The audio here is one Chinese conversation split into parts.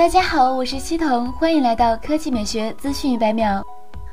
大家好，我是西彤，欢迎来到科技美学资讯一百秒。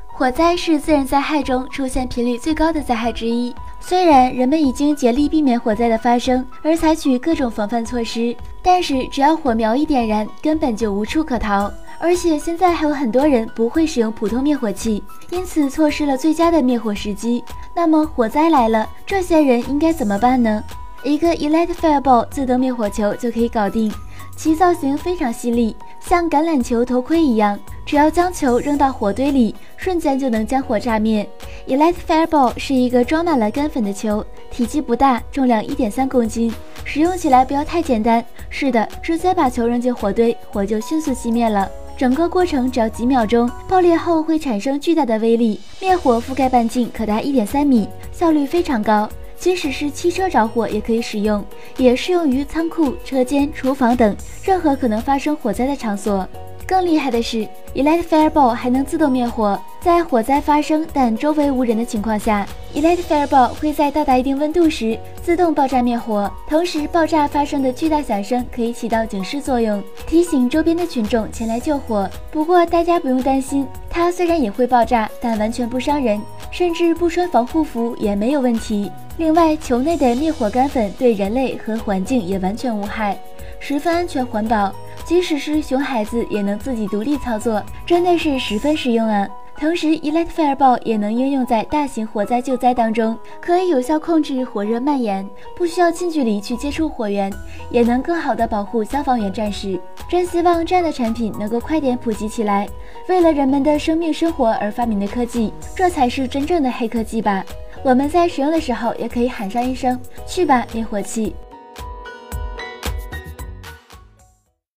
火灾是自然灾害中出现频率最高的灾害之一。虽然人们已经竭力避免火灾的发生，而采取各种防范措施，但是只要火苗一点燃，根本就无处可逃。而且现在还有很多人不会使用普通灭火器，因此错失了最佳的灭火时机。那么火灾来了，这些人应该怎么办呢？一个 Elite Fireball 自动灭火球就可以搞定。其造型非常犀利，像橄榄球头盔一样，只要将球扔到火堆里，瞬间就能将火炸灭。Elite Fireball 是一个装满了干粉的球，体积不大，重量一点三公斤，使用起来不要太简单。是的，直接把球扔进火堆，火就迅速熄灭了。整个过程只要几秒钟，爆裂后会产生巨大的威力，灭火覆盖半径可达一点三米，效率非常高。即使是汽车着火也可以使用，也适用于仓库、车间、厨房等任何可能发生火灾的场所。更厉害的是，Elite Fireball 还能自动灭火，在火灾发生但周围无人的情况下，Elite Fireball 会在到达一定温度时自动爆炸灭火。同时，爆炸发生的巨大响声可以起到警示作用，提醒周边的群众前来救火。不过，大家不用担心，它虽然也会爆炸，但完全不伤人，甚至不穿防护服也没有问题。另外，球内的灭火干粉对人类和环境也完全无害，十分安全环保。即使是熊孩子也能自己独立操作，真的是十分实用啊！同时，Elite Fireball 也能应用在大型火灾救灾当中，可以有效控制火热蔓延，不需要近距离去接触火源，也能更好的保护消防员战士。真希望这样的产品能够快点普及起来。为了人们的生命生活而发明的科技，这才是真正的黑科技吧。我们在使用的时候，也可以喊上一声“去吧，灭火器”。